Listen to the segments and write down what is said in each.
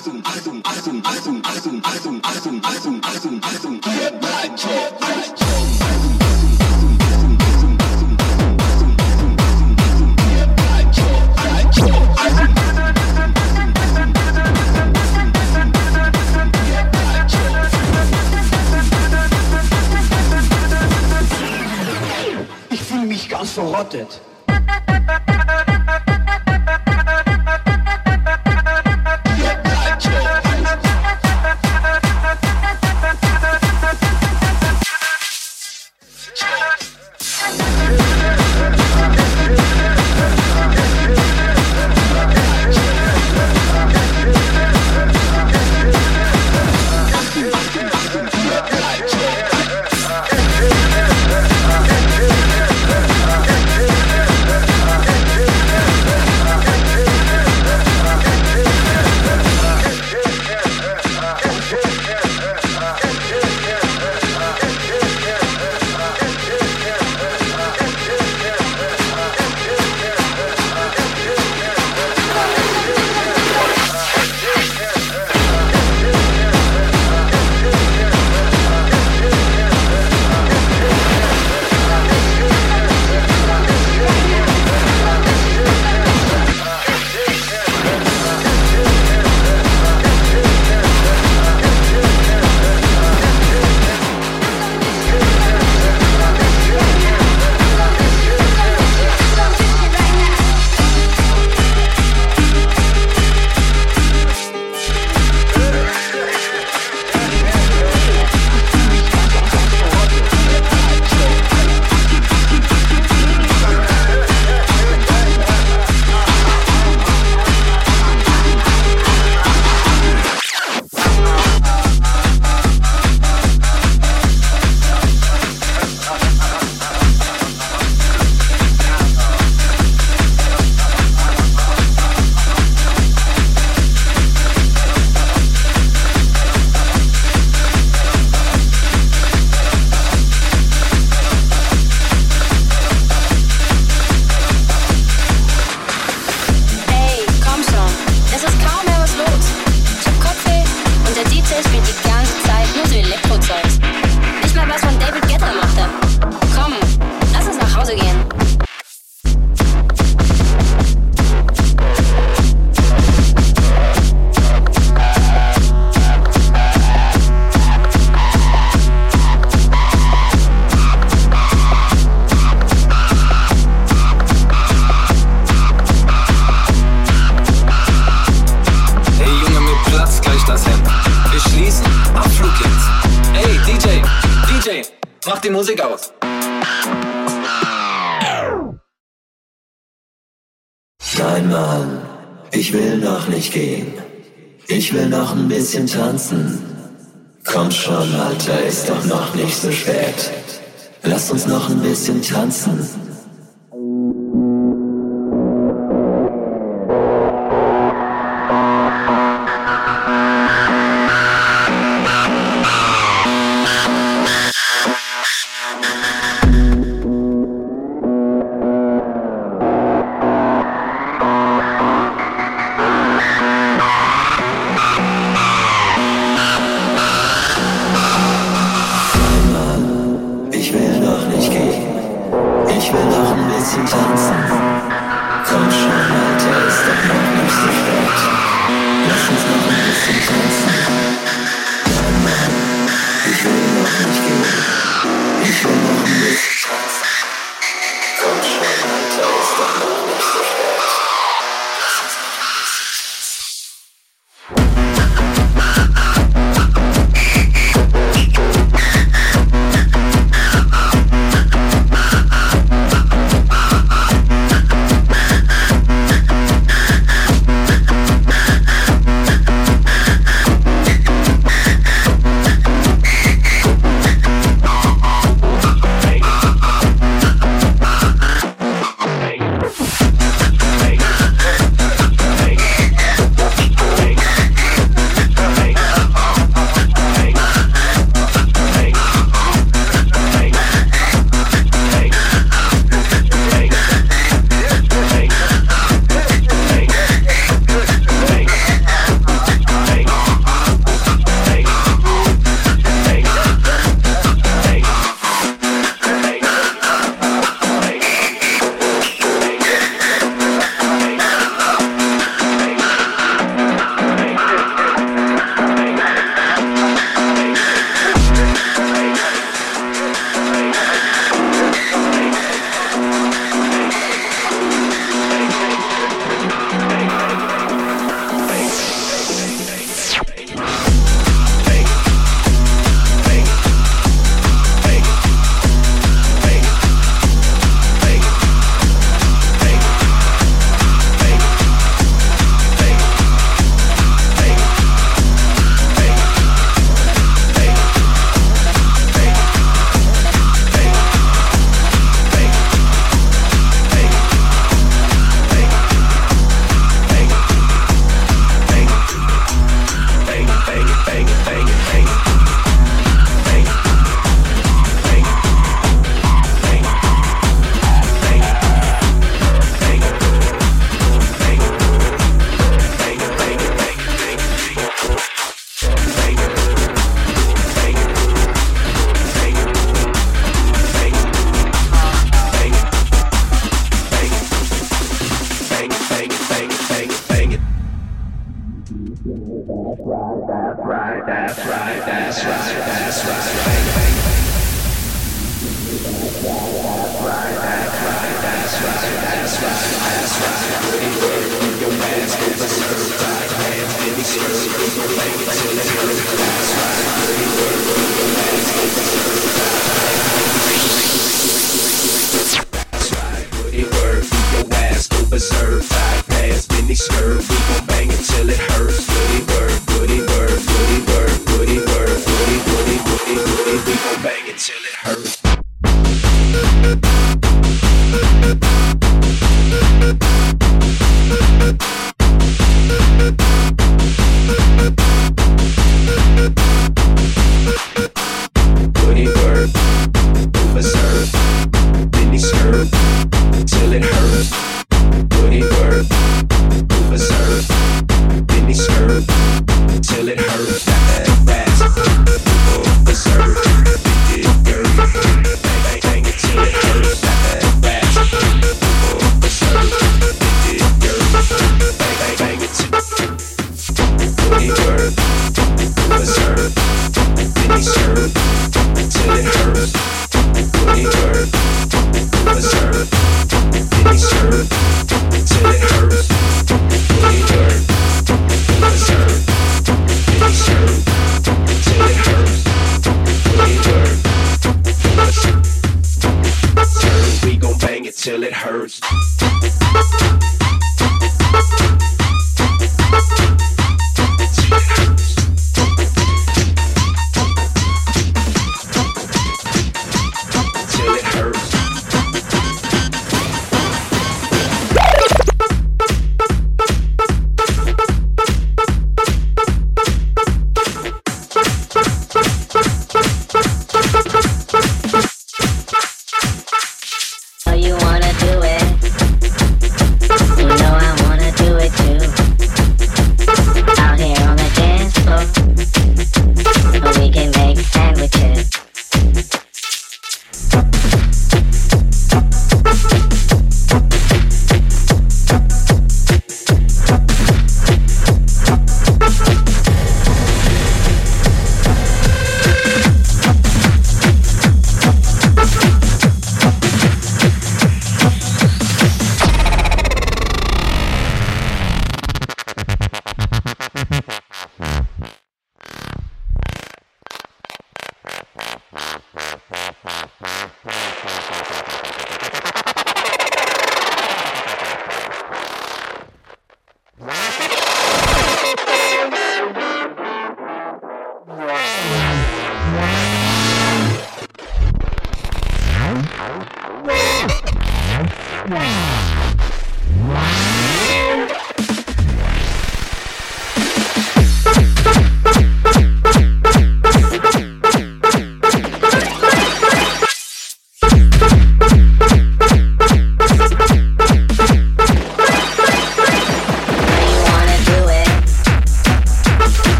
Achtung, Achtung, Achtung, Achtung, Achtung, Achtung, Achtung, Achtung, Achtung, Achtung, wir bleiben Achtung. verrottet. die Musik aus. Nein, Mann, ich will noch nicht gehen. Ich will noch ein bisschen tanzen. Komm schon, Alter, ist doch noch nicht so spät. Lass uns noch ein bisschen tanzen.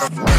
Trump.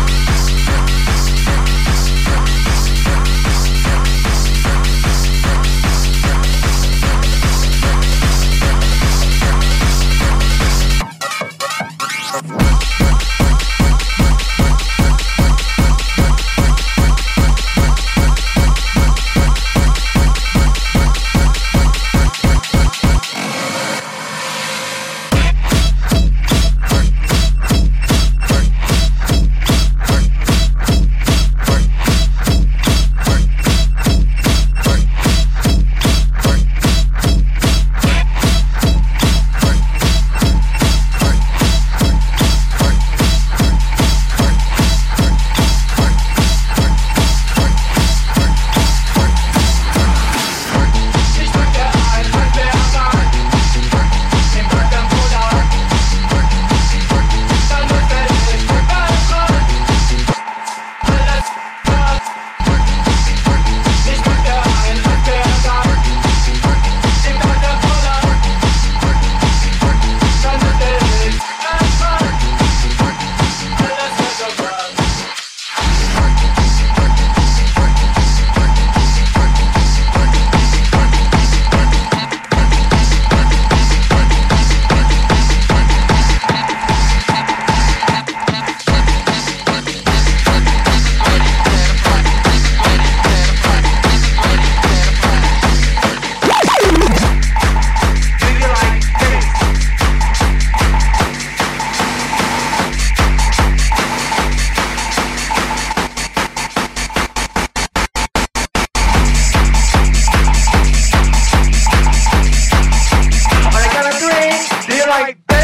like babe.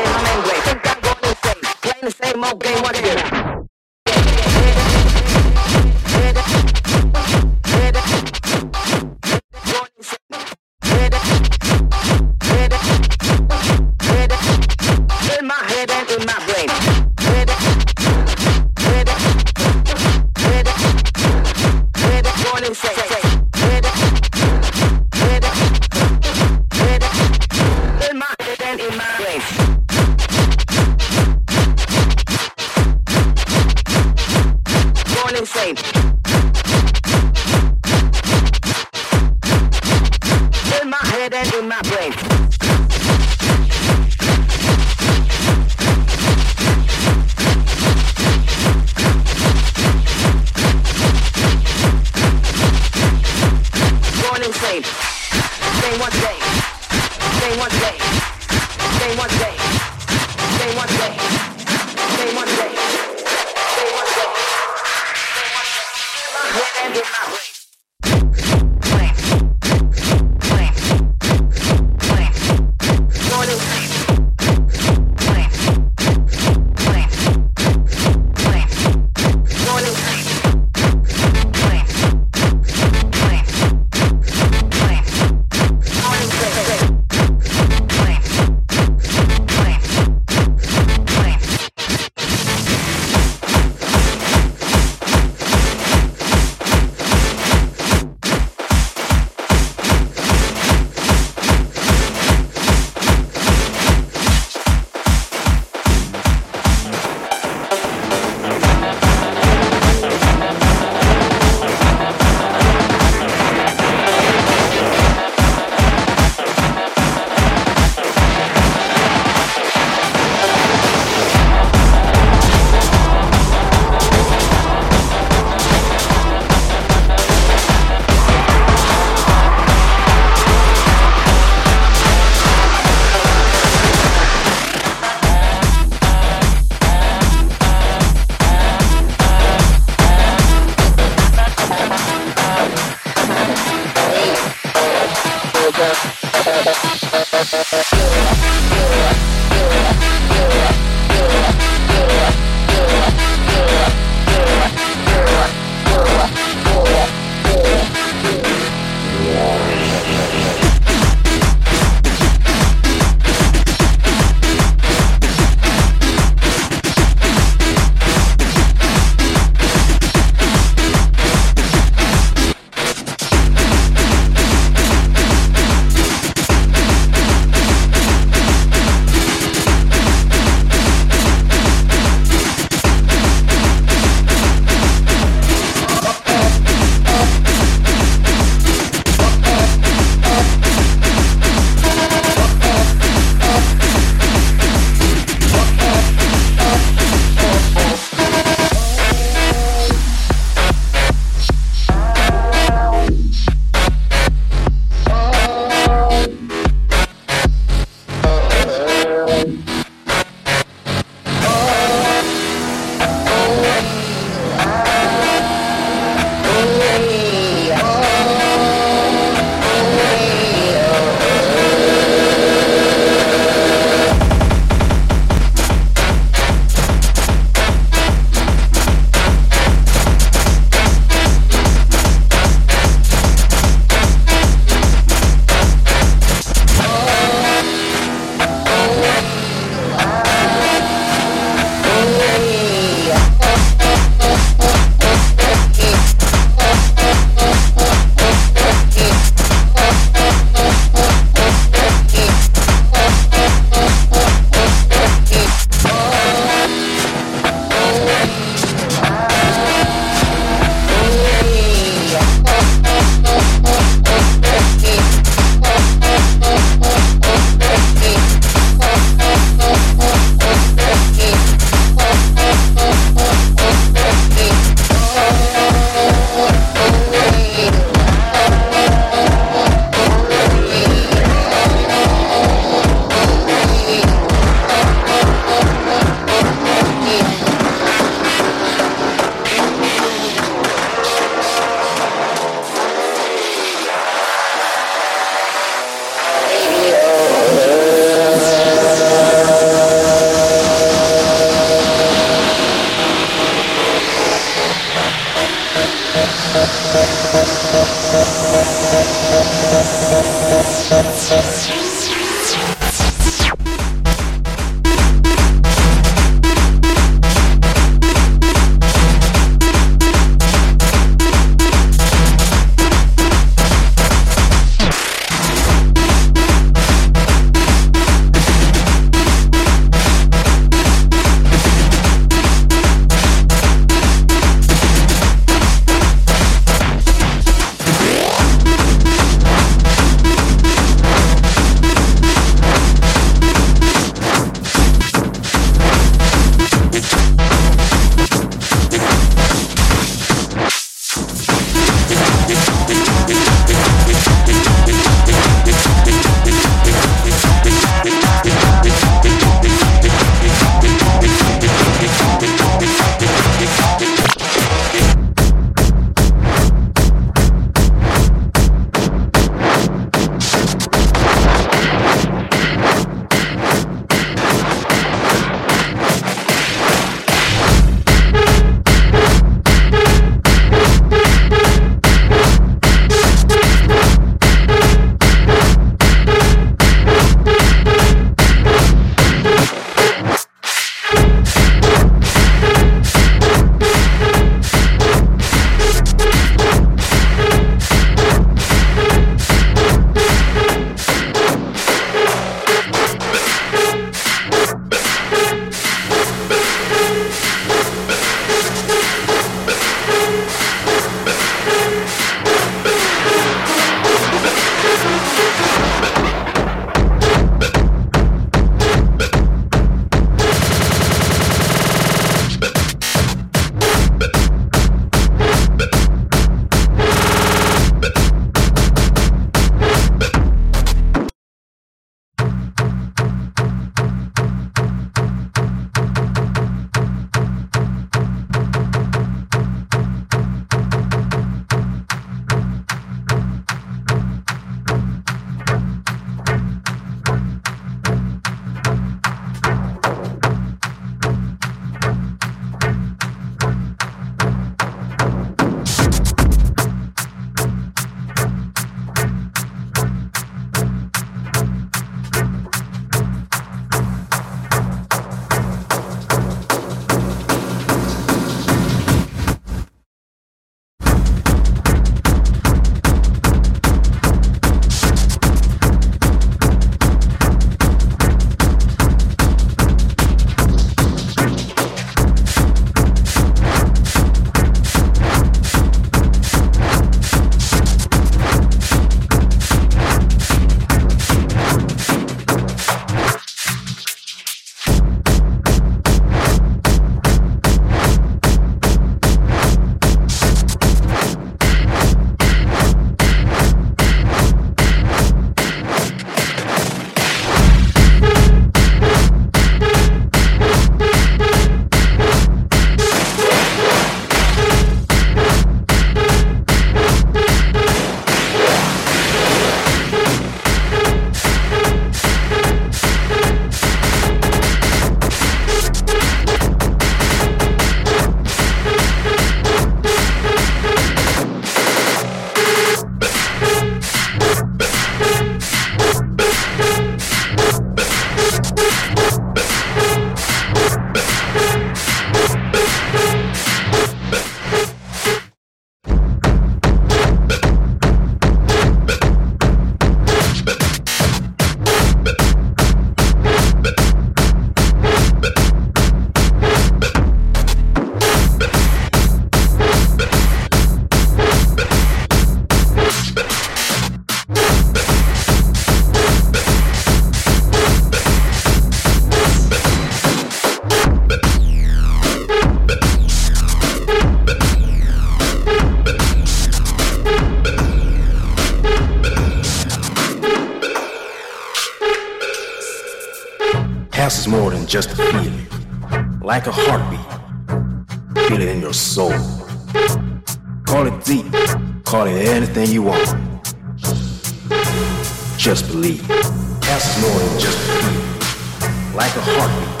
Just believe. Ask more than just believe. Like a heartbeat.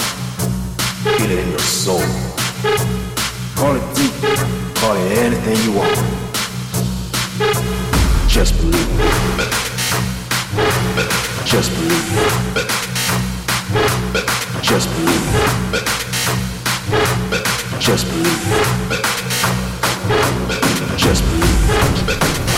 Feel it in your soul. Call it deep. Call it anything you want. Just believe. Just believe. Just believe. Just believe. Just believe. Just believe. It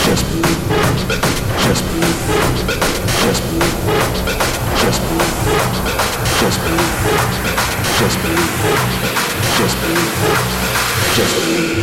just believe.